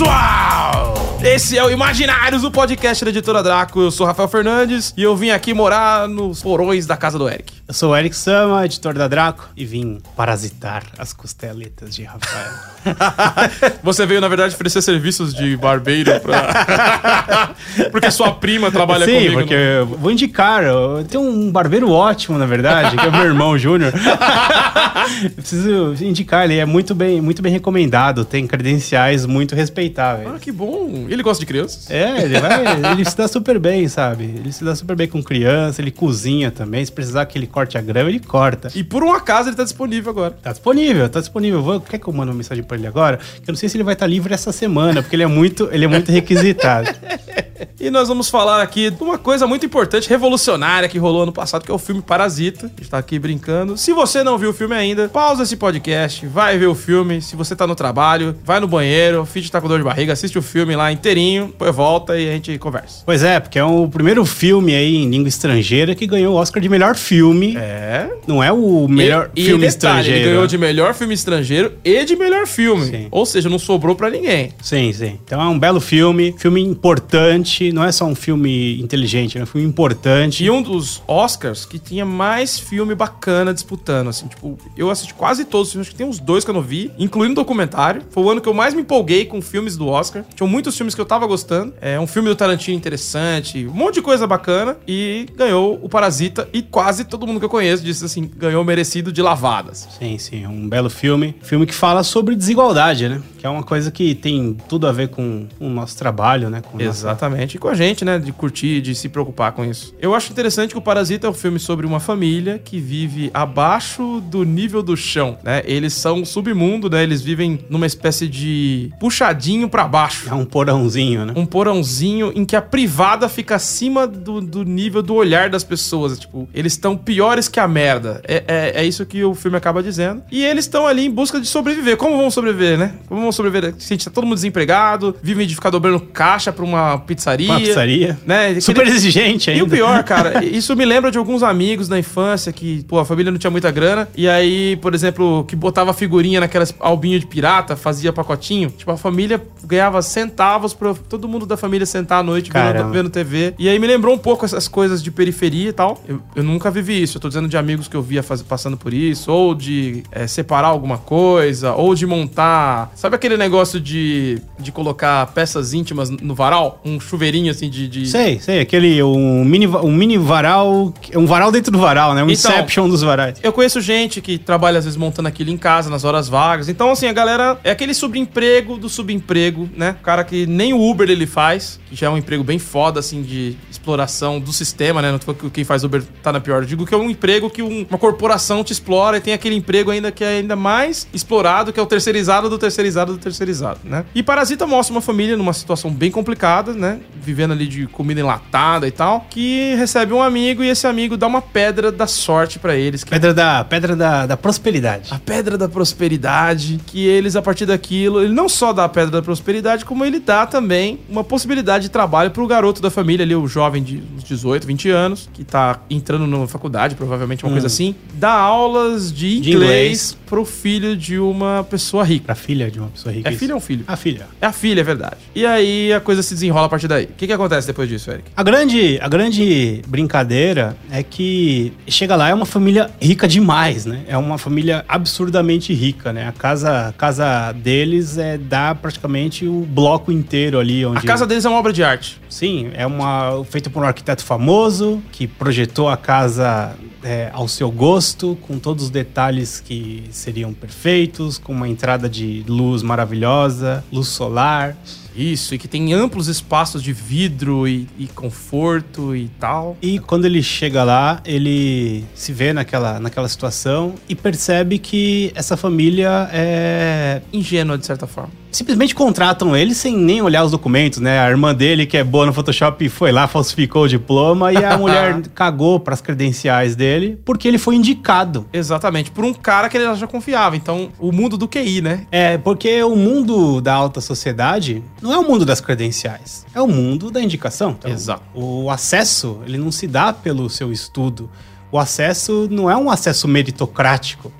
Pessoal? Esse é o Imaginários, o podcast da Editora Draco. Eu sou Rafael Fernandes e eu vim aqui morar nos porões da casa do Eric. Eu sou o Eric Sama, editor da Draco, e vim parasitar as costeletas de Rafael. Você veio, na verdade, oferecer serviços de barbeiro pra... porque sua prima trabalha Sim, comigo. porque no- eu vou indicar. Eu tenho um barbeiro ótimo, na verdade, que é o meu irmão Júnior. Preciso indicar, ele é muito bem, muito bem recomendado, tem credenciais muito respeitáveis. Ah, que bom. Ele gosta de crianças? É, ele, vai, ele se dá super bem, sabe? Ele se dá super bem com criança, ele cozinha também. Se precisar que ele corte a grama, ele corta. E por um acaso ele tá disponível agora. Tá disponível, tá disponível. Vou, quer que eu mande uma mensagem pra ele agora? Que eu não sei se ele vai estar livre essa semana, porque ele é muito, ele é muito requisitado. E nós vamos falar aqui de uma coisa muito importante, revolucionária que rolou ano passado, que é o filme Parasita. A gente tá aqui brincando. Se você não viu o filme ainda, pausa esse podcast, vai ver o filme. Se você tá no trabalho, vai no banheiro, finge tá com dor de barriga, assiste o filme lá inteirinho, depois volta e a gente conversa. Pois é, porque é o primeiro filme aí em língua estrangeira que ganhou o Oscar de melhor filme. É. Não é o melhor e, filme e detalhe, estrangeiro. Ele ganhou de melhor filme estrangeiro e de melhor filme. Sim. Ou seja, não sobrou pra ninguém. Sim, sim. Então é um belo filme, filme importante, não é só um filme inteligente, é um filme importante. E um dos Oscars que tinha mais filme bacana disputando, assim, tipo, eu assisti quase todos os filmes, acho que tem uns dois que eu não vi, incluindo documentário. Foi o ano que eu mais me empolguei com filmes do Oscar. Tinham muitos filmes que eu tava gostando. É um filme do Tarantino interessante, um monte de coisa bacana. E ganhou o Parasita. E quase todo mundo que eu conheço disse assim: ganhou merecido de lavadas. Sim, sim, um belo filme. Filme que fala sobre desigualdade, né? Que é uma coisa que tem tudo a ver com o nosso trabalho, né? Com Exatamente. E com a gente, né? De curtir, de se preocupar com isso. Eu acho interessante que o Parasita é um filme sobre uma família que vive abaixo do nível do chão, né? Eles são um submundo, né? Eles vivem numa espécie de puxadinho pra baixo. É um porãozinho, né? Um porãozinho em que a privada fica acima do, do nível do olhar das pessoas. Tipo, eles estão piores que a merda. É, é, é isso que o filme acaba dizendo. E eles estão ali em busca de sobreviver. Como vão sobreviver, né? Como vão sobreviver? Se a gente tá todo mundo desempregado, vivem de ficar dobrando caixa pra uma pizzaria. Uma pizzaria. Né? Super Aquele- exigente ainda. e o pior, cara, isso me lembra de alguns amigos na infância que, pô, a família não tinha muita grana. E aí, por exemplo, que botava figurinha naquelas albinho de pirata, fazia pacotinho. Tipo, a família ganhava centavos pra todo mundo da família sentar à noite vendo, vendo TV. E aí me lembrou um pouco essas coisas de periferia e tal. Eu, eu nunca vivi isso. Eu tô dizendo de amigos que eu via faz- passando por isso, ou de é, separar alguma coisa, ou de montar. Sabe aquele negócio de, de colocar peças íntimas no varal? Um chuveirinho assim de. de... Sei, sei, aquele um mini, um mini varal, um varal dentro do varal, né? Um Então- Inception dos varais. Eu conheço gente que trabalha às vezes montando aquilo em casa, nas horas vagas. Então, assim, a galera é aquele subemprego do subemprego, né? O cara que nem o Uber ele faz, que já é um emprego bem foda, assim, de exploração do sistema, né? Não tô falando que quem faz Uber tá na pior. Eu digo que é um emprego que um- uma corporação te explora e tem aquele emprego ainda que é ainda mais explorado, que é o terceirizado do terceirizado do terceirizado, né? E Parasita mostra uma família numa situação bem complicada, né? Vivendo ali de comida enlatada e tal, que recebe um amigo e esse amigo dá uma pedra da sorte pra eles, que é Pedra da, pedra da, da prosperidade. a pedra da prosperidade, que eles, a partir daquilo, ele não só dá a pedra da prosperidade, como ele dá também uma possibilidade de trabalho pro garoto da família ali, o jovem de uns 18, 20 anos, que tá entrando na faculdade, provavelmente uma coisa assim, dá aulas de inglês, De inglês. pro filho de uma pessoa rica. Pra filha de uma pessoa rica. É filho ou filho? A filha. É a filha, é verdade. E aí a coisa se desenrola a partir daí. O que, que acontece depois disso, Eric? A grande, a grande brincadeira é que chega lá é uma família rica demais, né? É uma família absurdamente rica, né? A casa, a casa deles é dá praticamente o bloco inteiro ali onde A casa deles é uma obra de arte. Sim, é uma feita por um arquiteto famoso que projetou a casa é, ao seu gosto, com todos os detalhes que seriam perfeitos, com uma entrada de luz maravilhosa, luz solar. Isso, e que tem amplos espaços de vidro e, e conforto e tal. E quando ele chega lá, ele se vê naquela, naquela situação e percebe que essa família é. Ingênua, de certa forma. Simplesmente contratam ele sem nem olhar os documentos, né? A irmã dele, que é boa no Photoshop, foi lá, falsificou o diploma e a mulher cagou pras credenciais dele porque ele foi indicado. Exatamente, por um cara que ele já confiava. Então, o mundo do QI, né? É, porque o mundo da alta sociedade não é o mundo das credenciais, é o mundo da indicação. Então, Exato. O acesso, ele não se dá pelo seu estudo. O acesso não é um acesso meritocrático,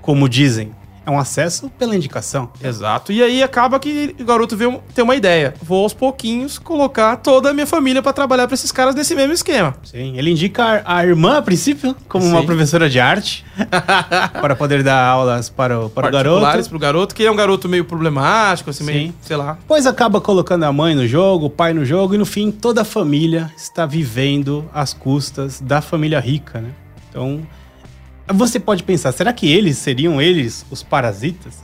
como dizem. É um acesso pela indicação. Exato. E aí acaba que o garoto vê um- tem uma ideia. Vou aos pouquinhos colocar toda a minha família pra trabalhar pra esses caras nesse mesmo esquema. Sim, ele indica a a irmã, a princípio, como uma Sim. professora de arte, para poder dar aulas para o, para o garoto. pro garoto, que é um garoto meio problemático, assim, meio, Sim. sei lá. Depois acaba colocando a mãe no jogo, o pai no jogo, e no fim toda a família está vivendo às custas da família rica, né? Então, você pode pensar, será que eles seriam eles os parasitas?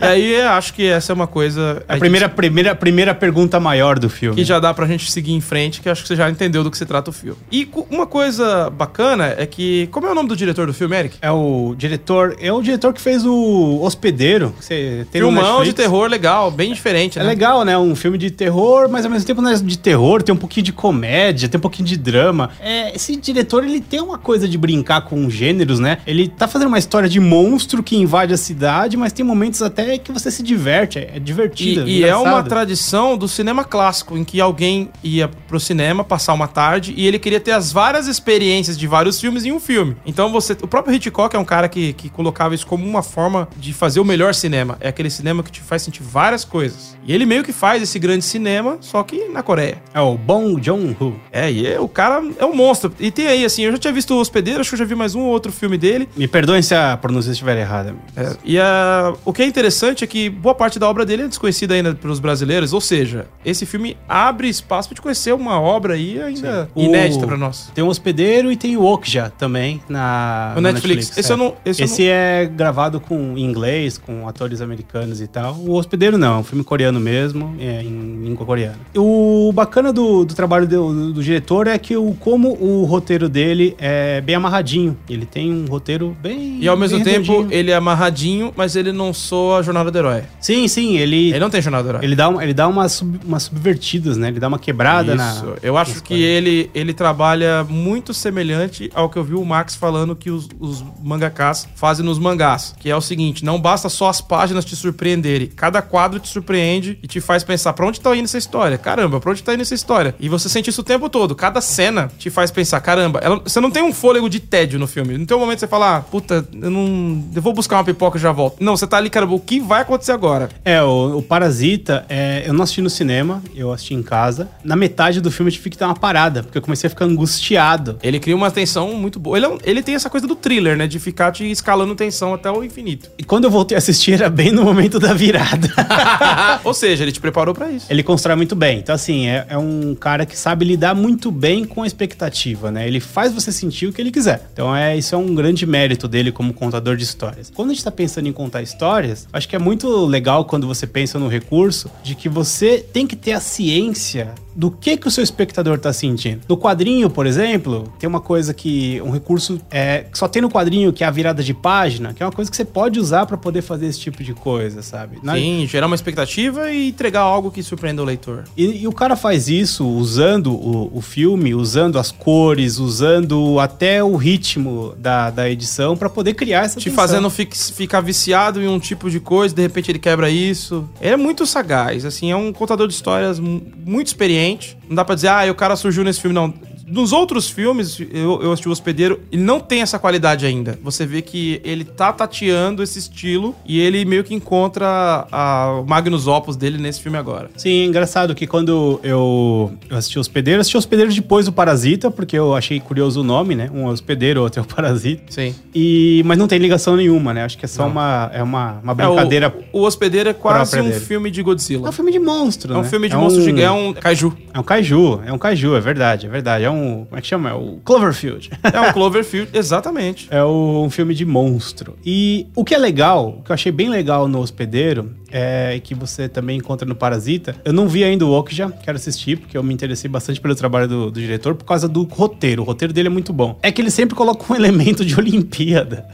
E aí acho que essa é uma coisa. a primeira, primeira, primeira pergunta maior do filme. Que já dá pra gente seguir em frente, que acho que você já entendeu do que se trata o filme. E uma coisa bacana é que. Como é o nome do diretor do filme, Eric? É o diretor, é o diretor que fez o Hospedeiro. Você tem Filmão de terror legal, bem diferente, É né? legal, né? Um filme de terror, mas ao mesmo tempo não é de terror, tem um pouquinho de comédia, tem um pouquinho de drama. É, esse diretor, ele tem uma coisa de brincar com gêneros, né? Ele tá fazendo uma história de monstro que invade a cidade, mas tem momentos até que você se diverte, é, é divertido. E, e é uma tradição do cinema clássico, em que alguém ia pro cinema passar uma tarde e ele queria ter as várias experiências de vários filmes em um filme. Então você. O próprio Hitchcock é um cara que, que colocava isso como uma forma de fazer o melhor cinema. É aquele cinema que te faz sentir várias coisas. E ele meio que faz esse grande cinema, só que na Coreia. É o Bong Joon-ho. É, e é- o cara é um monstro. E tem aí, assim, eu já tinha visto o Hospedeiro, acho que eu já vi mais um ou outro filme dele. Me perdoem se a pronúncia estiver errada. É, e a- o que é interessante é que boa parte da obra dele é desconhecida ainda pelos brasileiros, ou seja, esse filme abre espaço pra te conhecer uma obra aí ainda O- inédita pra nós. Tem o Hospedeiro e tem o Okja também na O na Netflix. Esse eu não- esse Esse é gravado com em inglês, com atores americanos e tal. O Hospedeiro não, é um filme coreano mesmo, é em língua coreana. O bacana do, do trabalho do, do- do diretor é que o, como o roteiro dele é bem amarradinho. Ele tem um roteiro bem. E ao mesmo bem tempo, redondinho. ele é amarradinho, mas ele não soa a jornada do herói. Sim, sim, ele. Ele não tem jornada do herói. Ele dá, um- ele dá umas, sub- umas subvertidas, né? Ele dá uma quebrada na. Isso. Eu acho que ele, ele trabalha muito semelhante ao que eu vi o Max falando que os, os mangakas fazem nos mangás. Que é o seguinte: não basta só as páginas te surpreenderem. Cada quadro te surpreende e te faz pensar pra onde tá indo essa história. Caramba, pra onde tá indo essa história? E você sente isso o tempo todo. Cada cena te faz pensar: caramba, ela- você não tem um fôlego de tédio no filme. Não tem um momento que você fala, ah, puta, eu não. Eu vou buscar uma pipoca e já volto. Não, você tá ali, caramba, o que vai acontecer agora? É, o, o Parasita, é, eu não assisti no cinema, eu assisti em casa. Na metade do filme eu tive que dar uma parada, porque eu comecei a ficar angustiado. Ele cria uma tensão muito boa. Ele, é um- ele tem essa coisa do thriller, né? De ficar te escalando tensão até o infinito. E quando eu voltei a assistir, era bem no momento da virada. Ou seja, ele te preparou pra isso. Ele constrói muito bem. Então, assim, é, é um cara que sabe lidar muito bem com a expectativa, né? Ele faz você sentir o que ele quiser. Então, é, isso é um grande mérito dele como contador de histórias. Quando a gente tá pensando em contar histórias, acho que é muito legal quando você pensa no recurso de que você tem que ter a ciência do que que o seu espectador tá sentindo. No quadrinho, por exemplo, tem uma coisa que um recurso é que só tem no quadrinho que é a virada de página, que é uma coisa que você pode usar pra poder fazer esse tipo de coisa, sabe? Na- Sim, gerar uma expectativa e entregar algo que surpreenda o leitor. E, e o cara faz isso usando o, o filme, usando as cores, usando até o ritmo da, da edição pra poder criar essa Te tensão. fazendo fi- ficar viciado em um tipo de coisa, de repente ele quebra isso. Ele é muito sagaz, assim, é um contador de histórias mu- muito experiente. Não dá pra dizer, ah, o cara surgiu nesse filme, não. Nos outros filmes, eu, eu assisti o Hospedeiro, ele não tem essa qualidade ainda. Você vê que ele tá tateando esse estilo e ele meio que encontra a, o Magnus Opus dele nesse filme agora. Sim, engraçado que quando eu, eu assisti Hospedeiro, eu assisti Hospedeiro depois do Parasita, porque eu achei curioso o nome, né? Um é Hospedeiro, outro é o Parasita. Sim. E, mas não tem ligação nenhuma, né? Acho que é só uma, é uma, uma brincadeira. É, o, o Hospedeiro é quase um dele. filme de É Godzilla. um filme de monstro, É um né? filme de monstro um- gigante, é um kaiju. É um kaiju, é um kaiju, é verdade, é verdade. É um. Como é que chama? É o Cloverfield. É um Cloverfield, exatamente. É um filme de monstro. E o que é legal, o que eu achei bem legal no Hospedeiro, é que você também encontra no Parasita. Eu não vi ainda o Okja, quero assistir, porque eu me interessei bastante pelo trabalho do, do diretor por causa do roteiro. O roteiro dele é muito bom. É que ele sempre coloca um elemento de Olimpíada.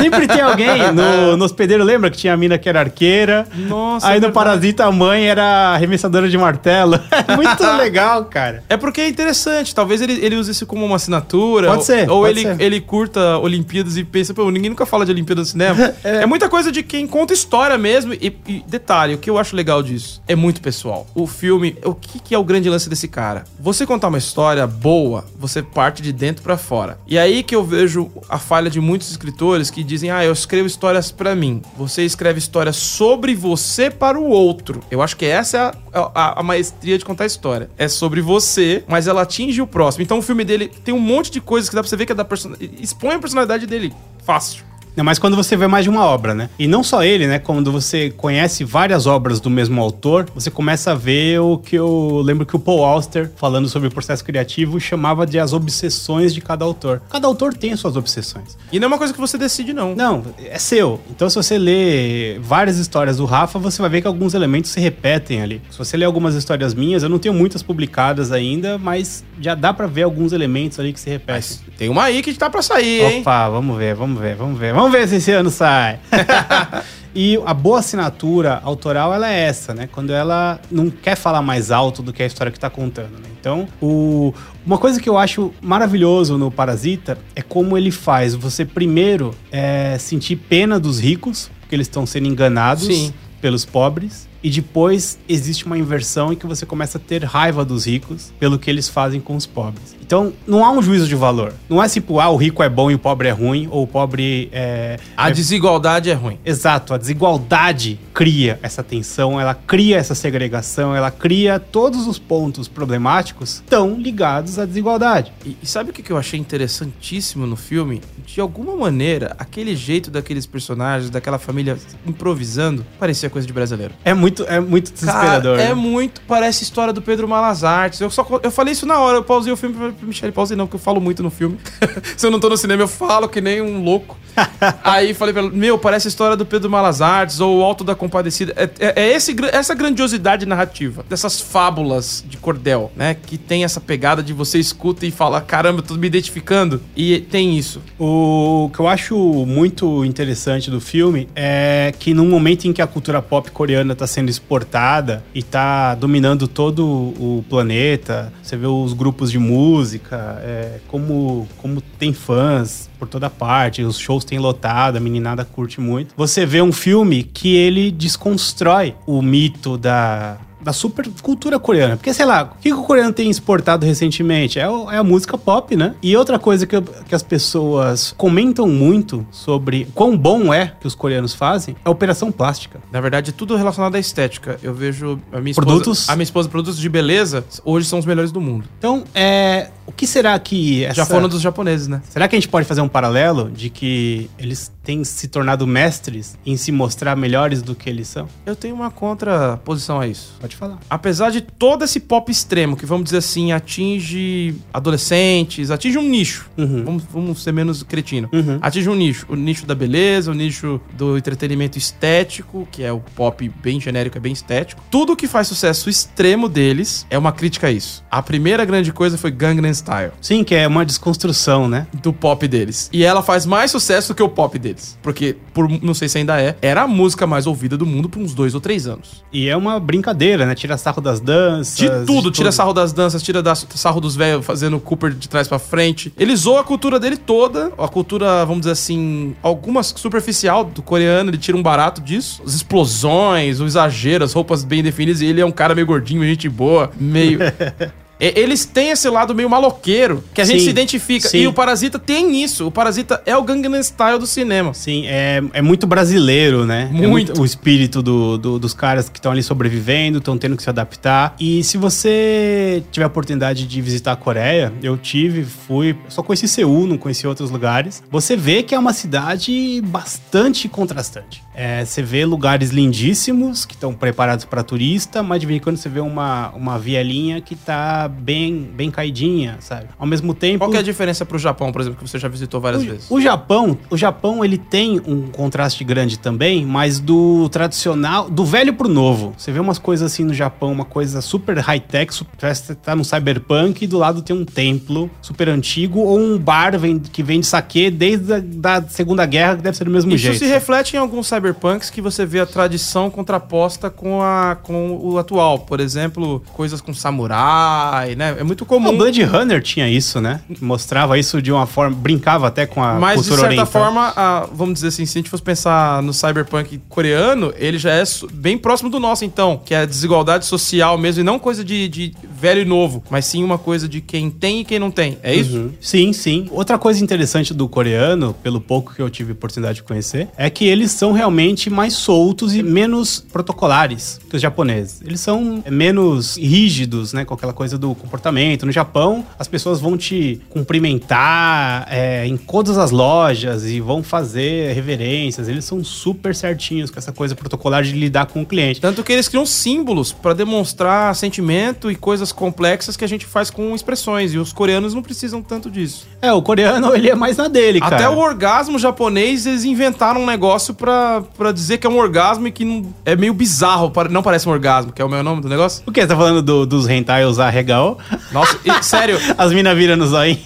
Sempre tem alguém. No, no hospedeiro, lembra que tinha a mina que era arqueira? Nossa, Aí é no. Parasita a mãe era arremessadora de martelo. É muito legal, cara. É porque é interessante, talvez ele, ele use isso como uma assinatura. Pode ou- ser, Ou pode ele, ser. ele curta Olimpíadas e pensa, pô, ninguém nunca fala de Olimpíadas no cinema. é. muita coisa de quem conta história mesmo. E, e detalhe, o que eu acho legal disso é muito pessoal. O filme, o que, que é o grande lance desse cara? Você contar uma história boa, você parte de dentro pra fora. E aí que eu vejo a falha de muitos escritores que dizem, ah, eu escrevo histórias pra mim. Você escreve histórias sobre você para o outro. Eu acho que essa é a, a- a maestria de contar história. É sobre você, mas ela atinge o próximo. Então o filme dele tem um monte de coisas que dá pra você ver que é da person... expõe a personalidade dele fácil. Não, mas quando você vê mais de uma obra, né? E não só ele, né? Quando você conhece várias obras do mesmo autor, você começa a ver o que eu lembro que o Paul Auster, falando sobre o processo criativo, chamava de as obsessões de cada autor. Cada autor tem suas obsessões. E não é uma coisa que você decide, não. Não, é seu. Então, se você lê várias histórias do Rafa, você vai ver que alguns elementos se repetem ali. Se você ler algumas histórias minhas, eu não tenho muitas publicadas ainda, mas já dá pra ver alguns elementos ali que se repetem. Mas tem uma aí que tá pra sair, hein? Opa, vamos ver, vamos ver, vamos ver. Vamos ver se esse ano sai. e a boa assinatura autoral, ela é essa, né? Quando ela não quer falar mais alto do que a história que tá contando, né? Então, o... uma coisa que eu acho maravilhoso no Parasita é como ele faz você primeiro é, sentir pena dos ricos, porque eles estão sendo enganados Sim. pelos pobres. E depois existe uma inversão em que você começa a ter raiva dos ricos pelo que eles fazem com os pobres. Então, não há um juízo de valor. Não é tipo, ah, o rico é bom e o pobre é ruim, ou o pobre é. A é- desigualdade é ruim. Exato, a desigualdade cria essa tensão, ela cria essa segregação, ela cria todos os pontos problemáticos estão ligados à desigualdade. E, e sabe o que que eu achei interessantíssimo no filme? De alguma maneira, aquele jeito daqueles personagens, daquela família improvisando, parecia coisa de brasileiro. É muito, é muito desesperador. Cara, é muito. Parece a história do Pedro Malas Artes. Eu, só, eu falei isso na hora, eu pausei o filme pra Michelle. Pausei não, porque eu falo muito no filme. Se eu não tô no cinema, eu falo que nem um louco. Aí falei pra ela, meu, parece a história do Pedro Malas Artes ou o Alto da Compadecida. É, é- é esse, essa grandiosidade narrativa, dessas fábulas de cordel, né? Que tem essa pegada de você escuta e fala, caramba, tô me identificando. E tem isso. O que eu acho muito interessante do filme é que num momento em que a cultura pop coreana está sendo exportada e está dominando todo o planeta, você vê os grupos de música, é, como, como tem fãs por toda parte, os shows têm lotado, a meninada curte muito. Você vê um filme que ele desconstrói o mito da da super cultura coreana. Porque, sei lá, o que o coreano tem exportado recentemente? É, o- é a música pop, né? E outra coisa que, eu- que as pessoas comentam muito sobre quão bom é que os coreanos fazem é a operação plástica. Na verdade, tudo relacionado à estética. Eu vejo a minha esposa. Produtos? A minha esposa, produtos de beleza, hoje são os melhores do mundo. Então, é, o que será que essa... Já foram dos japoneses, né? Será que a gente pode fazer um paralelo de que eles têm se tornado mestres em se mostrar melhores do que eles são? Eu tenho uma contraposição a isso. Pode falar. Apesar de todo esse pop extremo, que vamos dizer assim, atinge adolescentes, atinge um nicho. Uhum. Vamos, vamos ser menos cretino. Uhum. Atinge um nicho. O nicho da beleza, o nicho do entretenimento estético, que é o pop bem genérico, é bem estético. Tudo que faz sucesso extremo deles é uma crítica a isso. A primeira grande coisa foi Gangnam Style. Sim, que é uma desconstrução, né? do pop deles. E ela faz mais sucesso do que o pop deles. Porque, por, não sei se ainda é, era a música mais ouvida do mundo por uns dois ou três anos. E é uma brincadeira, né? Tira sarro das danças. De tudo, tira sarro das danças, tira da- sarro dos velhos fazendo Cooper de trás pra frente. Ele zoou a cultura dele toda, a cultura, vamos dizer assim, alguma superficial do coreano, ele tira um barato disso. As explosões, o exagero, as roupas bem definidas, e ele é um cara meio gordinho, gente boa, meio. Eles têm esse lado meio maloqueiro que a gente Sim, se identifica. sim. E o Parasita tem isso. O Parasita é o Gangnam Style do cinema. Sim, é, é muito brasileiro, né? É Muito. o espírito do- do- dos caras que estão ali sobrevivendo, estão tendo que se adaptar. E se você tiver a oportunidade de visitar a Coreia, eu tive, fui, só conheci Seul, não conheci outros lugares. Você vê que é uma cidade bastante contrastante. É, você vê lugares lindíssimos que estão preparados para turista, mas de vez em quando você vê uma, uma vielinha que tá bem, bem caidinha, sabe? Ao mesmo tempo. Qual é a diferença pro Japão, por exemplo, que você já visitou várias o, vezes? O Japão, o Japão ele tem um contraste grande também, mas do tradicional, do velho pro novo. Você vê umas coisas assim no Japão, uma coisa super high-tech, parece que você tá no cyberpunk e do lado tem um templo super antigo ou um bar que vende saque desde a da Segunda Guerra, que deve ser do mesmo Isso jeito. Isso se reflete em alguns cyberpunks que você vê a tradição contraposta com, a, com o atual. Por exemplo, coisas com samurai, né? É muito comum. O Blood Runner tinha isso, né? Mostrava isso de uma forma, brincava até com a Mas, cultura de certa oriental. forma, a, vamos dizer assim, se a gente fosse pensar no cyberpunk coreano, ele já é bem próximo do nosso, então, que é a desigualdade social mesmo, e não coisa de, de velho e novo, mas sim uma coisa de quem tem e quem não tem. É isso? Uhum. Sim, sim. Outra coisa interessante do coreano, pelo pouco que eu tive oportunidade de conhecer, é que eles são realmente mais soltos e menos protocolares que os japoneses. Eles são menos rígidos, né, com aquela coisa do comportamento. No Japão, as pessoas vão te cumprimentar é, em todas as lojas e vão fazer reverências. Eles são super certinhos com essa coisa protocolar de lidar com o cliente. Tanto que eles criam símbolos para demonstrar sentimento e coisas complexas que a gente faz com expressões. E os coreanos não precisam tanto disso. É, o coreano, ele é mais na dele, cara. Até o orgasmo japonês, eles inventaram um negócio pra, pra dizer que é um orgasmo e que não, é meio bizarro. Não parece um orgasmo, que é o meu nome do negócio. O que? Você tá falando do, dos hentai usar regal? Nossa, e, sério. As minas viram no zóio.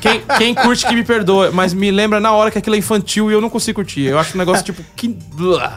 Quem, quem curte que me perdoa, mas me lembra na hora que aquilo é infantil e eu não consigo curtir. Eu acho um negócio tipo. Que...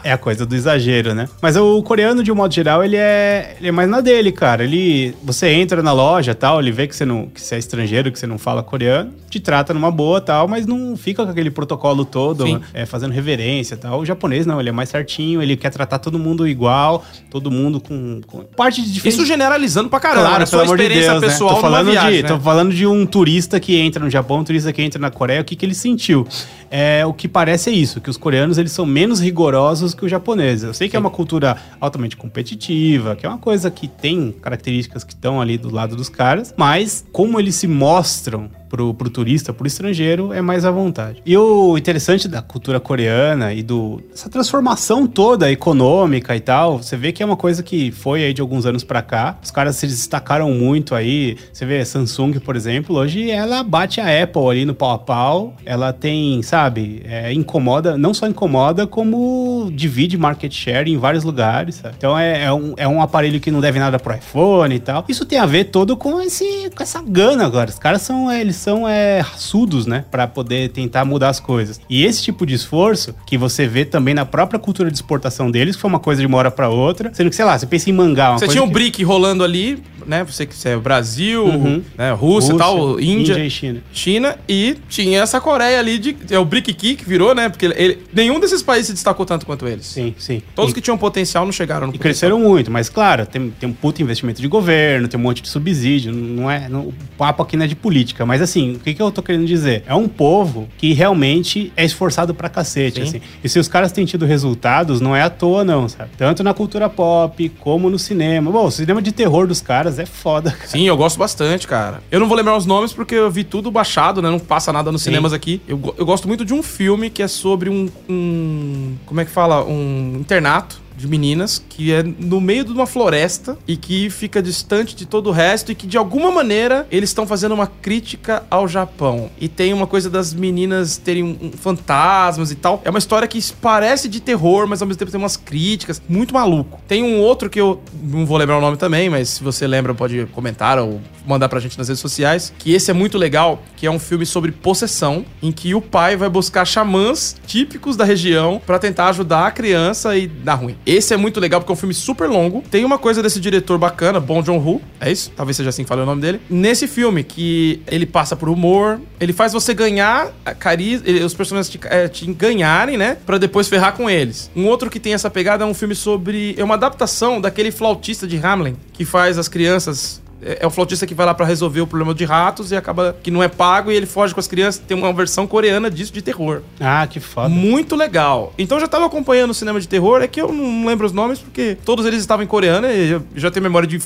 É a coisa do exagero, né? Mas o coreano, de um modo geral, ele é, ele é mais na dele, cara. Ele. Você entra na loja tal, ele vê que você, não, que você é estrangeiro, que você não fala coreano, te trata numa boa tal, mas não fica com aquele protocolo todo, é, fazendo reverência tal. O japonês não, ele é mais certinho, ele quer tratar todo mundo igual, todo mundo com, com parte de diferente. Isso generalizando pra caramba, claro, né? Experiência de Deus, pessoal né? tô falando viagem, de, né? Tô falando de um turista que entra no Japão, um turista que entra na Coreia, o que, que ele sentiu? É, o que parece é isso, que os coreanos eles são menos rigorosos que os japoneses. Eu sei que é Sim. é uma cultura altamente competitiva, que é uma coisa que tem características que estão ali do lado dos caras, mas como eles se mostram pro, pro turista, pro estrangeiro, é mais à vontade. E o interessante da cultura coreana e do essa transformação toda econômica e tal, você vê que é uma coisa que foi aí de alguns anos para cá. Os caras se destacaram muito aí. Você vê Samsung, por exemplo, hoje ela bate a Apple ali no pau a pau. Ela tem, sabe, é, incomoda, não só incomoda, como divide market share em vários lugares. Sabe? Então é, é, um, é um aparelho que não deve nada pro iPhone e tal. Isso tem a ver todo com, esse, com essa gana agora. Os caras são, eles são é, raçudos, né? Para poder tentar mudar as coisas. E esse tipo de esforço que você vê também na própria cultura de exportação deles, que foi uma coisa de uma hora para outra, sendo que, sei lá, você pensa em mangá. você tinha um que... brick rolando ali, né? Você que é Brasil, uhum. né? Rússia, Rússia tal, Índia, Índia e China. China e tinha essa Coreia ali de é o brick que virou, né? Porque ele, nenhum desses países se destacou tanto quanto eles. Sim, sim. Todos e, que tinham potencial não chegaram no E cresceram muito, mas claro, tem, tem um puto investimento de governo, tem um monte de subsídio, não é, não, o papo aqui não é de política, mas assim, o que, que eu tô querendo dizer? É um povo que realmente é esforçado pra cacete, assim. E se os caras têm tido resultados, não é à toa não, sabe? Tanto na cultura pop, como no cinema. Bom, o cinema de terror dos caras é foda, cara. Sim, eu gosto bastante, cara. Eu não vou lembrar os nomes porque eu vi tudo baixado, né? Não passa nada nos Sim. cinemas aqui. Eu, eu gosto muito de um filme que é sobre um, um como é que fala? Um internato de meninas que é no meio de uma floresta e que fica distante de todo o resto e que de alguma maneira eles estão fazendo uma crítica ao Japão. E tem uma coisa das meninas terem um, fantasmas e tal. É uma história que parece de terror, mas ao mesmo tempo tem umas críticas. Muito maluco. Tem um outro que eu não vou lembrar o nome também, mas se você lembra pode comentar ou mandar pra gente nas redes sociais. Que esse é muito legal, que é um filme sobre possessão, em que o pai vai buscar xamãs típicos da região para tentar ajudar a criança e dar ruim. Esse é muito legal porque é um filme super longo. Tem uma coisa desse diretor bacana, Bong Joon-ho, é isso? Talvez seja assim que fale o nome dele. Nesse filme, que ele passa por humor, ele faz você ganhar carisma, os personagens te, é, te ganharem, né? Pra depois ferrar com eles. Um outro que tem essa pegada é um filme sobre... É uma adaptação daquele flautista de Hamlin, que faz as crianças é, é o flautista que vai lá para resolver o problema de ratos e acaba que não é pago e ele foge com as crianças. Tem uma versão coreana disso de terror. Ah, que foda. Muito legal. Então eu já tava acompanhando o cinema de terror, é que eu não lembro os nomes porque todos eles estavam em coreano e eu já tenho memória de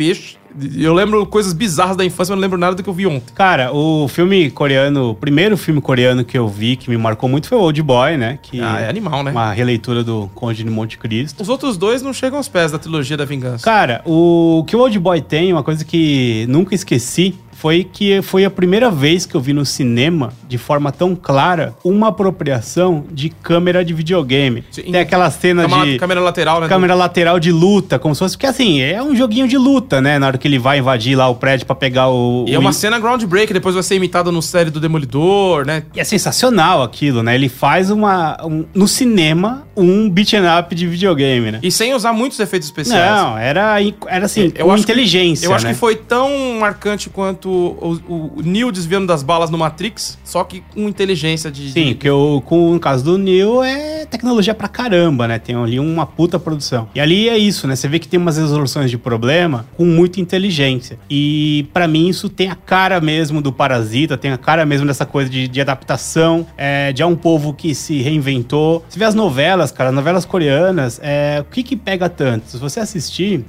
peixe. Eu lembro coisas bizarras da infância, mas não lembro nada do que eu vi ontem. Cara, o filme coreano, o primeiro filme coreano que eu vi, que me marcou muito, foi o Old Boy, né? Que Ah, é animal, né? Uma releitura do Conde de Monte Cristo. Os outros dois não chegam aos pés da trilogia da vingança. Cara, o que o Old Boy tem, uma coisa que nunca esqueci, foi que foi a primeira vez que eu vi no cinema, de forma tão clara, uma apropriação de câmera de videogame. Sim. Tem aquela cena de câmera lateral, né? câmera lateral de luta, como se fosse. Porque assim, é um joguinho de luta, né? Na hora que ele vai invadir lá o prédio pra pegar o. E é o uma cena groundbreak, depois vai ser imitado no série do Demolidor, né? E é sensacional aquilo, né? Ele faz uma. um- no cinema, um beat'em up de videogame, né? E sem usar muitos efeitos especiais. Não, era, era assim, Eu com acho que- inteligência. Eu acho né? que foi tão marcante quanto o, o, o Neo desviando das balas no Matrix, só que com inteligência de. Sim, porque o, com o caso do Neo é tecnologia pra caramba, né? Tem ali uma puta produção. E ali é isso, né? Você vê que tem umas resoluções de problema com muita inteligência. E pra mim isso tem a cara mesmo do Parasita, tem a cara mesmo dessa coisa de, de adaptação, é, de é um povo que se reinventou. Você vê as novelas, cara, novelas coreanas, é, o que que pega tanto? Se você assistir...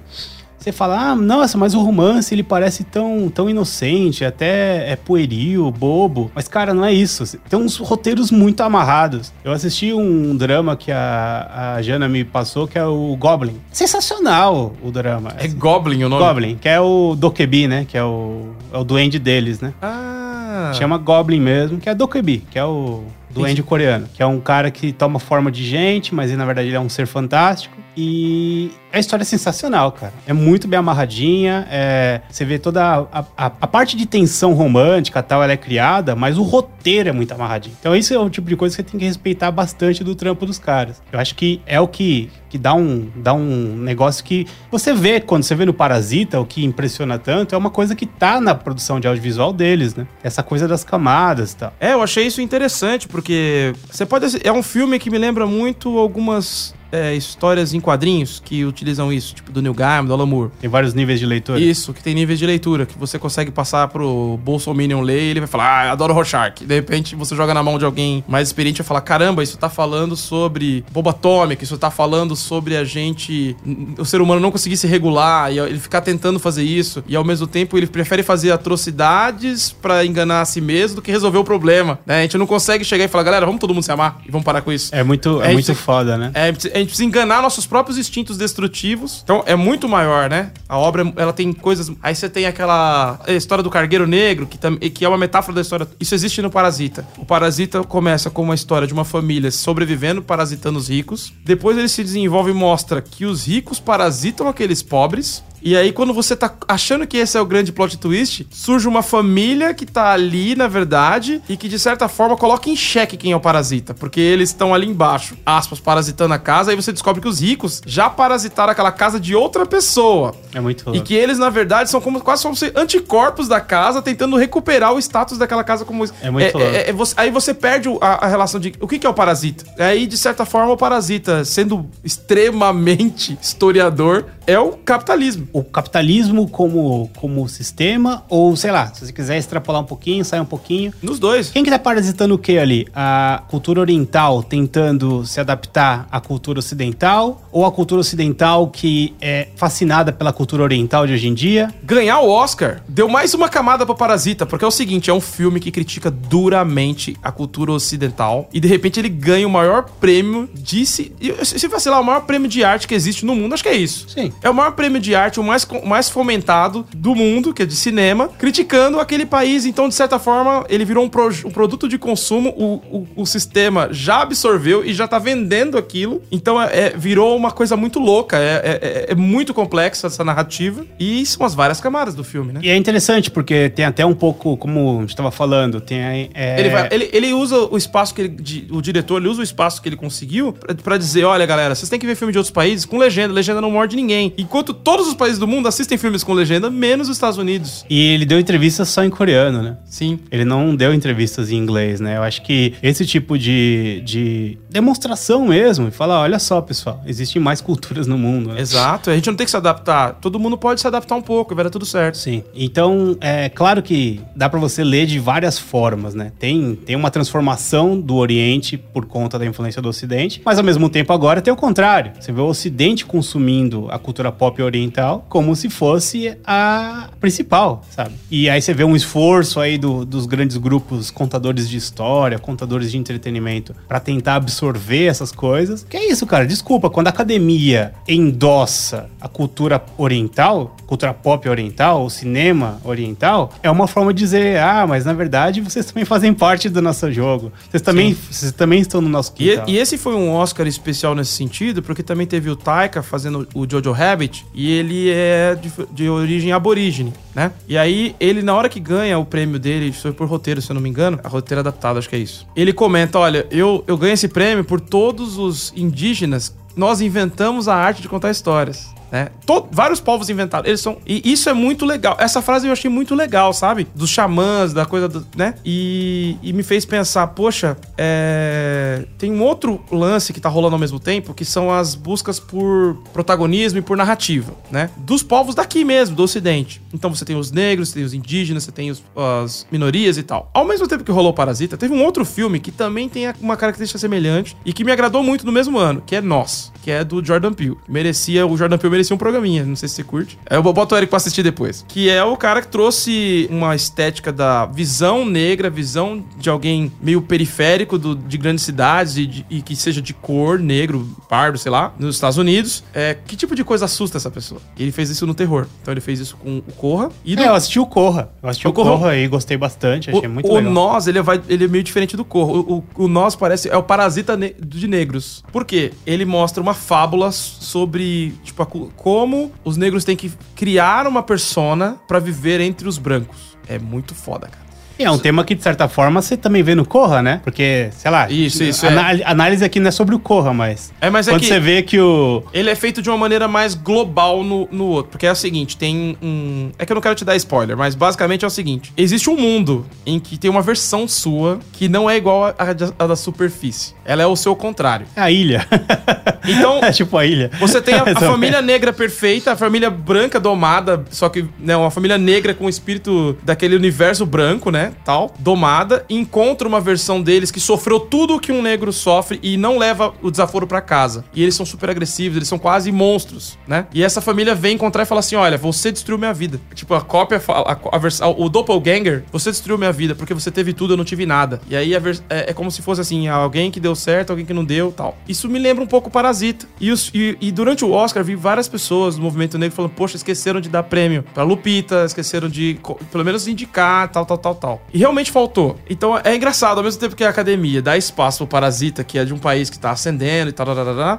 Você fala, ah, nossa, mas o romance ele parece tão, tão inocente, até é pueril, bobo. Mas, cara, não é isso. Tem uns roteiros muito amarrados. Eu assisti um drama que a, a Jana me passou, que é o Goblin. Sensacional o drama. É Goblin o nome? Goblin, que é o Dokebi, né? Que é o, é o duende deles, né? Ah. Chama Goblin mesmo, que é Dokebi, que é o duende coreano. Que é um cara que toma forma de gente, mas na verdade ele é um ser fantástico. E a história é sensacional, cara. É muito bem amarradinha. é- você vê toda a, a, a parte de tensão romântica tal, ela é criada, mas o roteiro é muito amarradinho. Então, isso é o tipo de coisa que você tem que respeitar bastante do trampo dos caras. Eu acho que é o que, que dá, um, dá um negócio que você vê quando você vê no Parasita, o que impressiona tanto, é uma coisa que tá na produção de audiovisual deles, né? Essa coisa das camadas e tal. É, eu achei isso interessante, porque você pode. É um filme que me lembra muito algumas é, histórias em quadrinhos que utilizam isso, tipo do Neil Gaiman, do Alan Moore. Tem vários níveis de leitura. Isso, que tem níveis de leitura, que você consegue passar pro Bolsominion ler e ele vai falar, ah, adoro Rorschach. De repente você joga na mão de alguém mais experiente e vai falar, caramba, isso tá falando sobre bomba atômica, isso tá falando sobre a gente, o ser humano não conseguir se regular e ele ficar tentando fazer isso e ao mesmo tempo ele prefere fazer atrocidades pra enganar a si mesmo do que resolver o problema, né? A gente não consegue chegar e falar, galera, vamos todo mundo se amar e vamos parar com isso. É muito, é É muito foda, né? É, a gente precisa enganar nossos próprios instintos destrutivos. Então é muito maior, né? A obra, ela tem coisas. Aí você tem aquela história do cargueiro negro, que, tam- que é uma metáfora da história. Isso existe no Parasita. O Parasita começa com uma história de uma família sobrevivendo, parasitando os ricos. Depois ele se desenvolve e mostra que os ricos parasitam aqueles pobres. E aí, quando você tá achando que esse é o grande plot twist, surge uma família que tá ali, na verdade, e que de certa forma coloca em xeque quem é o parasita. Porque eles estão ali embaixo, aspas, parasitando a casa, aí você descobre que os ricos já parasitaram aquela casa de outra pessoa. É muito E louco. que eles, na verdade, são como quase como anticorpos da casa, tentando recuperar o status daquela casa como. É muito louco. é- é você- Aí você perde a, a relação de. O que, que é o parasita? Aí, de certa forma, o parasita, sendo extremamente historiador, é o capitalismo. O capitalismo como, como sistema, ou sei lá, se você quiser extrapolar um pouquinho, sair um pouquinho. Nos dois. Quem que tá parasitando o que ali? A cultura oriental tentando se adaptar à cultura ocidental? Ou a cultura ocidental que é fascinada pela cultura oriental de hoje em dia? Ganhar o Oscar deu mais uma camada pra Parasita, porque é o seguinte, é um filme que critica duramente a cultura ocidental e de repente ele ganha o maior prêmio de se, se vacilar, o maior prêmio de arte que existe no mundo, acho que é isso. Sim. É o maior prêmio de arte, o mais, mais fomentado do mundo, que é de cinema, criticando aquele país. Então, de certa forma, ele virou um, pro- um produto de consumo, o, o, o sistema já absorveu e já tá vendendo aquilo. Então, é, é- virou uma coisa muito louca, é, é- é- é muito complexa essa narrativa. E são as várias camadas do filme, né? E é interessante, porque tem até um pouco, como a gente tava falando, tem aí. é, Ele, vai- ele- ele usa o espaço que ele. de- o diretor ele usa o espaço que ele conseguiu pra, pra dizer: olha, galera, vocês têm que ver filme de outros países com legenda. Legenda não morde ninguém. Enquanto todos os países do mundo assistem filmes com legenda, menos os Estados Unidos. E ele deu entrevistas só em coreano, né? Sim. Ele não deu entrevistas em inglês, né? Eu acho que esse tipo de, de demonstração mesmo, e falar, olha só, pessoal, existem mais culturas no mundo, né? Exato. A gente não tem que se adaptar. Todo mundo pode se adaptar um pouco, vai dar tudo certo. Sim. Então, é claro que dá pra você ler de várias formas, né? Tem, tem uma transformação do Oriente por conta da influência do Ocidente, mas ao mesmo tempo agora tem o contrário. Você vê o Ocidente consumindo a cultura pop oriental como se fosse a principal, sabe? E aí você vê um esforço aí do, dos grandes grupos contadores de história, contadores de entretenimento, para tentar absorver essas coisas. Que é isso, cara? Desculpa, quando a academia endossa a cultura oriental, cultura pop oriental, o cinema oriental, é uma forma de dizer, ah, mas na verdade vocês também fazem parte do nosso jogo. Vocês também, vocês também estão no nosso quintal. E, e, esse foi um Oscar especial nesse sentido, porque também teve o Taika fazendo o Jojo Rabbit, e ele é de, de origem aborígene, né? E aí, ele, na hora que ganha o prêmio dele, foi por roteiro, se eu não me engano, a roteiro adaptado, acho que é isso. Ele comenta, olha, eu, eu ganho esse prêmio por todos os indígenas nós inventamos a arte de contar histórias. Né? Todo, vários povos inventaram. Eles são. E isso é muito legal. Essa frase eu achei muito legal, sabe? Dos xamãs, da coisa do. né? E, e me fez pensar, poxa, é... tem um outro lance que tá rolando ao mesmo tempo, que são as buscas por protagonismo e por narrativa, né? Dos povos daqui mesmo, do Ocidente. Então você tem os negros, você tem os indígenas, você tem os, as minorias e tal. Ao mesmo tempo que rolou Parasita, teve um outro filme que também tem uma característica semelhante e que me agradou muito no mesmo ano, que é Nós, que é do Jordan Peele. Merecia, o Jordan Peele merecia um programinha, não sei se você curte. Eu boto o Eric pra assistir depois. Que é o cara que trouxe uma estética da visão negra, visão de alguém meio periférico do, de grandes cidades e, de, e, que seja de cor, negro, pardo, sei lá, nos Estados Unidos. É, que tipo de coisa assusta essa pessoa? Ele fez isso no terror. Então ele fez isso com o Corra. E do... É, eu assisti o Corra. Eu assisti o, o Corra, Corra e gostei bastante, achei o, muito o legal. O Nós, ele, vai, ele é meio diferente do Corra. O, o, o Nós parece... É o parasita ne de negros. Por quê? Ele mostra uma fábula sobre, tipo, a, como os negros têm que criar uma persona para viver entre os brancos. É muito foda, cara. E é um tema que, de certa forma, você também vê no Corra, né? Porque, sei lá. Isso, isso. A é. análise aqui não é sobre o Corra, mas. É, mas é quando você vê que o. Ele é feito de uma maneira mais global no, no outro. Porque é o seguinte: tem um. É que eu não quero te dar spoiler, mas basicamente é o seguinte: existe um mundo em que tem uma versão sua que não é igual à, à da superfície. Ela é o seu contrário. É a ilha. Então. é tipo a ilha. Você tem a, a família negra perfeita, a família branca domada, só que, né, uma família negra com o espírito daquele universo branco, né? Tal, domada, encontra uma versão deles que sofreu tudo o que um negro sofre e não leva o desaforo para casa. E eles são super agressivos, eles são quase monstros, né? E essa família vem encontrar e fala assim: olha, você destruiu minha vida. Tipo, a cópia, a, a o doppelganger, você destruiu minha vida, porque você teve tudo, eu não tive nada. E aí é, é, como se fosse assim: alguém que deu certo, alguém que não deu tal. Isso me lembra um pouco Parasita. E, os, e, e durante o Oscar, vi várias pessoas do movimento negro falando: poxa, esqueceram de dar prêmio pra Lupita, esqueceram de pelo menos indicar, tal, tal, tal, tal. E realmente faltou. Então é engraçado, ao mesmo tempo que a academia dá espaço pro Parasita, que é de um país que tá ascendendo e tal,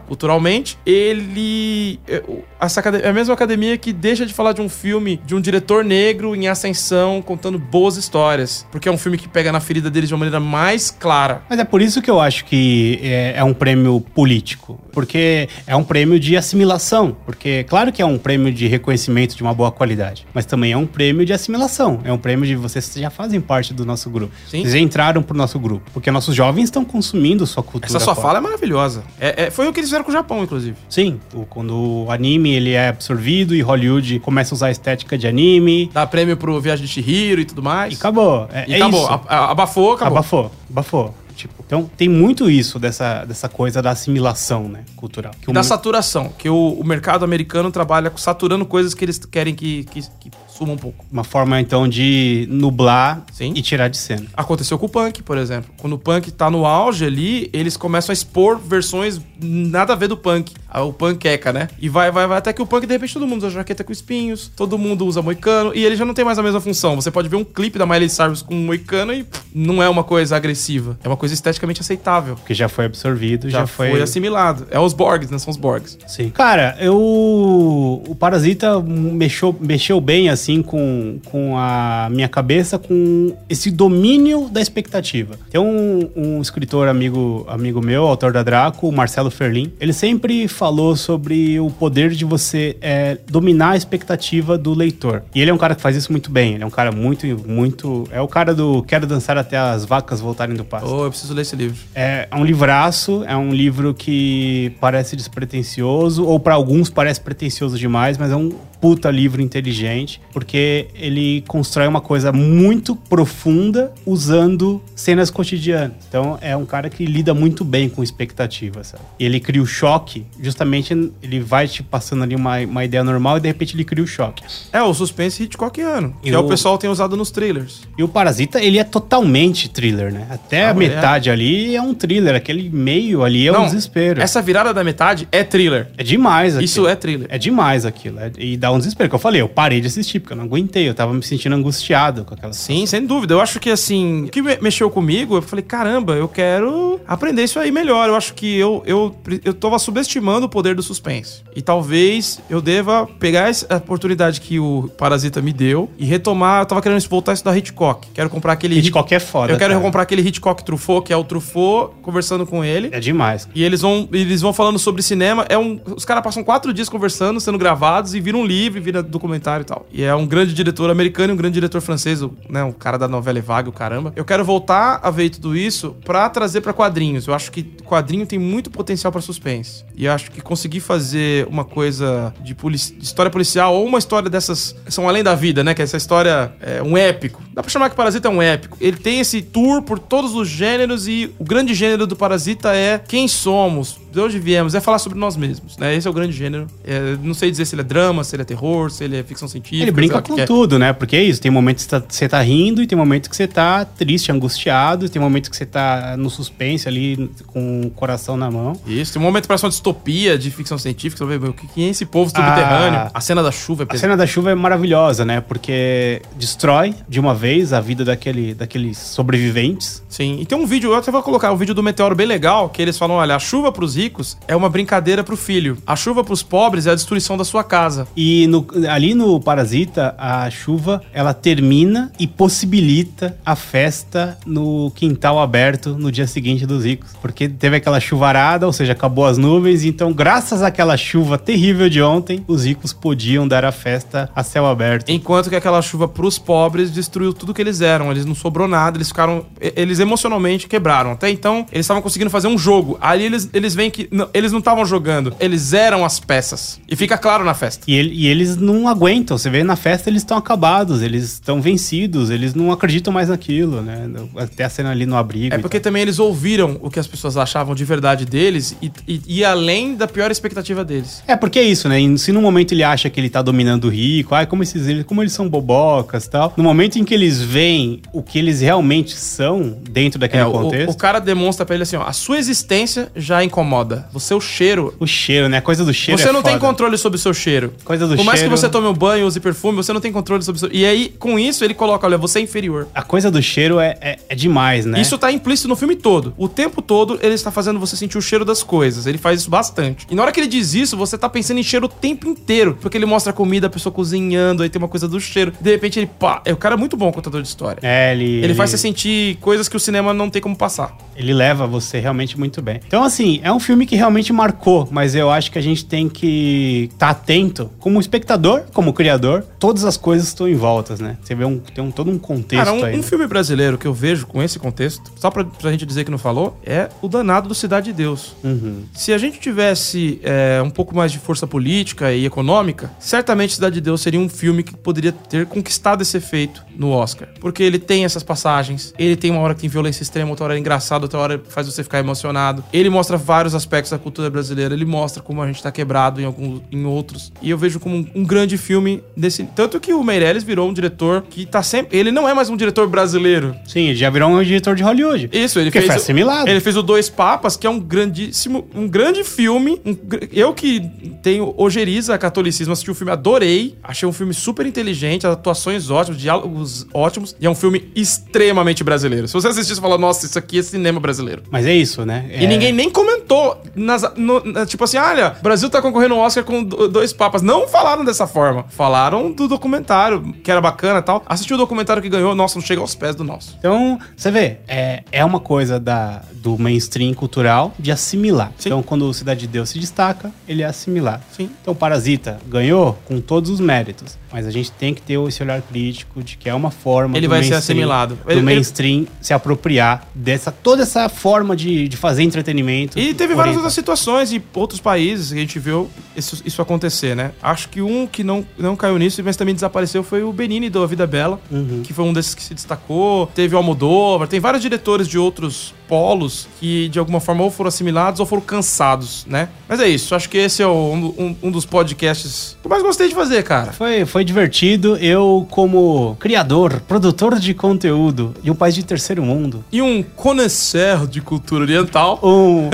culturalmente, ele. É, essa é a mesma academia que deixa de falar de um filme de um diretor negro em ascensão, contando boas histórias. Porque é um filme que pega na ferida deles de uma maneira mais clara. Mas é por isso que eu acho que é, é um prêmio político. Porque é um prêmio de assimilação. Porque, claro que é um prêmio de reconhecimento de uma boa qualidade. Mas também é um prêmio de assimilação. É um prêmio de vocês já fazem parte do nosso grupo. Sim. Vocês entraram pro nosso grupo. Porque nossos jovens estão consumindo sua cultura. Essa sua fala é maravilhosa. É, é, foi o que eles fizeram com o Japão, inclusive. Sim. O, quando o anime ele é absorvido e Hollywood começa a usar a estética de anime. Dá prêmio pro Viagem de Chihiro e tudo mais. E acabou. É, e é acabou. Isso. Abafou, acabou. Abafou, abafou. Tipo, então tem muito isso dessa, dessa coisa da assimilação, né, cultural. da o... saturação, que o, o, mercado americano trabalha saturando coisas que eles querem que, que, que suma um pouco. Uma forma, então, de nublar Sim. e tirar de cena. Aconteceu com o punk, por exemplo. Quando o punk tá no auge ali, eles começam a expor versões nada a ver do punk. Ah, o panqueca, né? E vai, vai, vai, até que o punk, de repente, todo mundo usa jaqueta com espinhos, todo mundo usa moicano, e ele já não tem mais a mesma função. Você pode ver um clipe da Miley Cyrus com um moicano e não é uma coisa agressiva. É uma coisa esteticamente aceitável. Porque já foi absorvido, já, já foi... foi... assimilado. É os Borgs, né? São os Borgs. Sim. Cara, eu... O Parasita mexeu, mexeu bem, assim, assim com, com a minha cabeça, com esse domínio da expectativa. Tem um, um escritor amigo, amigo meu, autor da Draco, o Marcelo Ferlin, ele sempre falou sobre o poder de você é, dominar a expectativa do leitor. E ele é um cara que faz isso muito bem, ele é um cara muito, muito... É o cara do Quero Dançar Até as Vacas Voltarem do Pasto. Oh, eu preciso ler esse livro. É, é um livraço, é um livro que parece despretensioso, ou para alguns parece pretensioso demais, mas é um puta livro inteligente, porque ele constrói uma coisa muito profunda usando cenas cotidianas. Então é um cara que lida muito bem com expectativas, sabe? E ele cria o choque, justamente ele vai te passando ali uma, uma ideia normal e de repente ele cria o choque. É, o suspense Hitchcockiano, que E é o o- pessoal tem usado nos trailers. E o Parasita, ele é totalmente thriller, né? Até Ah, a metade ali é um thriller, aquele meio ali é um Não, desespero. Essa virada da metade é thriller. É demais aquilo. Isso é thriller. É demais aquilo. É- e dá um desespero. Que eu falei, eu parei de assistir, porque eu não aguentei. Eu tava me sentindo angustiado com aquela Sim, sem dúvida. Eu acho que assim, o que me- mexeu comigo, eu falei, caramba, eu quero aprender isso aí melhor. Eu acho que eu, eu, eu tava subestimando o poder do suspense. E talvez eu deva pegar essa oportunidade que o Parasita me deu e retomar. Eu tava querendo voltar isso da Hitchcock. Quero comprar aquele Hitchcock é foda, Eu quero cara. comprar aquele Hitchcock Truffaut, que é o Truffaut, conversando com ele. É demais. E eles vão, eles vão falando sobre cinema. É um, os caras passam quatro dias conversando, sendo gravados, e vira um livro, e vira documentário e tal. E é um grande diretor americano e um grande diretor francês, né, o cara da novela é vaga, o caramba. Eu quero voltar a ver tudo isso pra trazer pra quadrinhos. Eu acho que quadrinho tem muito potencial pra suspense. E acho que conseguir fazer uma coisa de, polici- história policial ou uma história dessas são além da vida, né? Que essa história é um épico. Dá pra chamar que Parasita é um épico. Ele tem esse tour por todos os gêneros e o grande gênero do Parasita é quem somos, de onde viemos, é falar sobre nós mesmos, né? Esse é o grande gênero. É, não sei dizer se ele é drama, se ele é terror, se ele é ficção científica. Ele brinca com é. tudo, né? Porque é isso. Tem momentos que você tá, você tá rindo e tem momentos que você tá triste, angustiado. Tem momentos que você tá no suspense ali, com o coração na mão. Isso, tem um momento que parece uma distopia de ficção científica. Você vai ver o que é esse povo subterrâneo. Ah. a cena da chuva é A pesada. cena da chuva é maravilhosa, né? Porque destrói de uma vez a vida daquele, daqueles sobreviventes. Sim, e tem um vídeo, eu até vou colocar um vídeo do Meteoro bem legal, que eles falam, olha, a chuva pros ricos é uma brincadeira pro filho. A chuva pros pobres é a destruição da sua casa. E no- ali no Parasita, a chuva, ela termina e possibilita a festa no quintal aberto no dia seguinte dos ricos. Porque teve aquela chuvarada, ou seja, acabou as nuvens, então graças àquela chuva terrível de ontem, os ricos podiam dar a festa a céu aberto. Enquanto que aquela chuva pros pobres destruiu tudo que eles eram. Eles não sobrou nada, eles ficaram. Eles emocionalmente quebraram. Até então, eles estavam conseguindo fazer um jogo. Ali eles, eles veem que. não, eles não estavam jogando, eles eram as peças. E fica claro na festa. E, ele- e eles não aguentam. Você vê na festa, eles estão acabados, eles estão vencidos, eles não acreditam mais naquilo, né? Até a cena ali no abrigo. É porque tal. também eles ouviram o que as pessoas achavam de verdade deles e, e, e além da pior expectativa deles. É, porque é isso, né? Se no momento ele acha que ele tá dominando o rico, ai, como esses eles, como eles são bobocas e tal. No momento em que eles veem o que eles realmente são dentro daquele É, o, contexto, o cara demonstra pra ele assim, ó, a sua existência já incomoda. O seu cheiro. o cheiro, né? A coisa do cheiro você é não tem foda. controle sobre o seu cheiro. Coisa do Por mais que cheiro- você tome um banho, use perfume, você não tem controle sobre o seu. E aí, com isso, ele coloca, olha, você é inferior. A coisa do cheiro é, é, é demais, né? Isso tá implícito no filme todo. O tempo todo ele está fazendo você sentir o cheiro das coisas. Ele faz isso bastante. E na hora que ele diz isso, você tá pensando em cheiro o tempo inteiro. Porque ele mostra a comida, a pessoa cozinhando, aí tem uma coisa do cheiro. De repente ele, pá, é o cara é muito bom contador de história. É, ele, Ele faz você sentir coisas que o cinema não tem como passar. Ele leva você realmente muito bem. Então, assim, é um filme que realmente marcou, mas eu acho que a gente tem que estar atento, como espectador, como criador, todas as coisas estão em voltas, né? Você vê um, tem um, todo um contexto Cara, um, aí. um né? filme brasileiro que eu vejo com esse contexto, só pra, pra gente dizer que não falou, é o danado do Cidade de Deus. Uhum. Se a gente tivesse é, um pouco mais de força política e econômica, certamente Cidade de Deus seria um filme que poderia ter conquistado esse efeito no Oscar. Porque ele tem essas passagens, ele tem uma hora que tem violência extrema, outra hora é engraçado, outra hora faz você ficar emocionado. Ele mostra vários aspectos da cultura brasileira, ele mostra como a gente tá quebrado em alguns em outros. E eu vejo como um, um grande filme desse. Tanto que o Meirelles virou um diretor que tá sempre. Ele não é mais um diretor brasileiro. Sim, ele já virou um diretor de Hollywood. Isso, ele fez. foi assimilado. Ele fez o Dois Papas, que é um grandíssimo, um grande filme. um eu que tenho ojeriza a catolicismo, assisti o filme, adorei. Achei um filme super inteligente, as atuações ótimas, diálogos ótimos. E é um filme extremamente brasileiro. Se você assistir, você fala, nossa, isso aqui é cinema brasileiro. Mas é isso, né? E É- ninguém nem comentou. Nas, no- tipo assim, olha, Brasil tá concorrendo ao Oscar com do- dois papas. Não falaram dessa forma. Falaram do documentário, que era bacana e tal. Assistiu o documentário que ganhou, nossa, não chega aos pés do nosso. Então, você vê, é, é uma coisa da, do mainstream cultural de assimilar. Sim. Então, quando o Cidade de Deus se destaca, ele é assimilado. Sim. Então, Parasita ganhou com todos os méritos. Mas a gente tem que ter esse olhar crítico de que é uma forma Ele do vai ser mainstream- assimilado. Do Ele- ele- mainstream se apropriar dessa toda essa forma de, de fazer entretenimento. E teve teve várias outras situações em outros países que a gente viu isso, isso acontecer, né? Acho que um que não, não caiu nisso, mas também desapareceu foi o Benini do A Vida Bela, Uhum. que foi um desses que se destacou. Teve o Almodóvar, tem vários diretores de outros polos que de alguma forma ou foram assimilados ou foram cansados, né? Mas é isso, acho que esse é o- um, um- dos podcasts que eu mais gostei de fazer, cara. Foi, foi divertido. Eu, como criador, produtor de conteúdo de um país de terceiro mundo, E um conhecer de cultura oriental. um- um-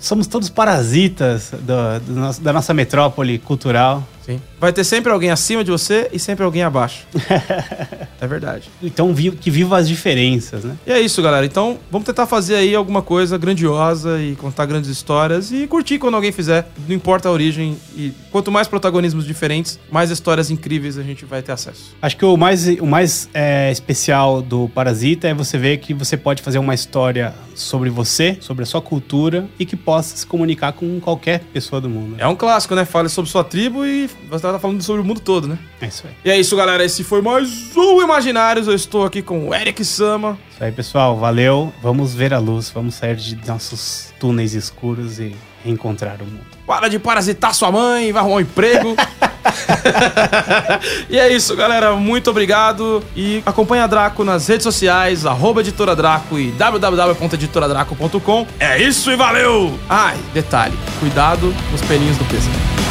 somos todos parasitas do- do nosso- da nossa metrópole cultural. Vai ter sempre alguém acima de você e sempre alguém abaixo. é verdade. Então, que viva as diferenças, né? E é isso, galera. Então, vamos tentar fazer aí alguma coisa grandiosa e contar grandes histórias e curtir quando alguém fizer. Não importa a origem. E quanto mais protagonismos diferentes, mais histórias incríveis a gente vai ter acesso. Acho que o mais, o mais é, especial do Parasita é você ver que você pode fazer uma história sobre você, sobre a sua cultura e que possa se comunicar com qualquer pessoa do mundo. É um clássico, né? Fale sobre sua tribo e você tá falando sobre o mundo todo, né? É isso aí. E é isso, galera. Esse foi mais um Imaginários. Eu estou aqui com o Eric Sama. Isso aí, pessoal. Valeu. Vamos ver a luz. Vamos sair de nossos túneis escuros e reencontrar o mundo. Para de parasitar sua mãe, vai arrumar um emprego. e é isso, galera. Muito obrigado. E acompanha a Draco nas redes sociais, arroba editora Draco e www.editoradraco.com. É isso e valeu! Ai, detalhe, cuidado com os pelinhos do pêssego.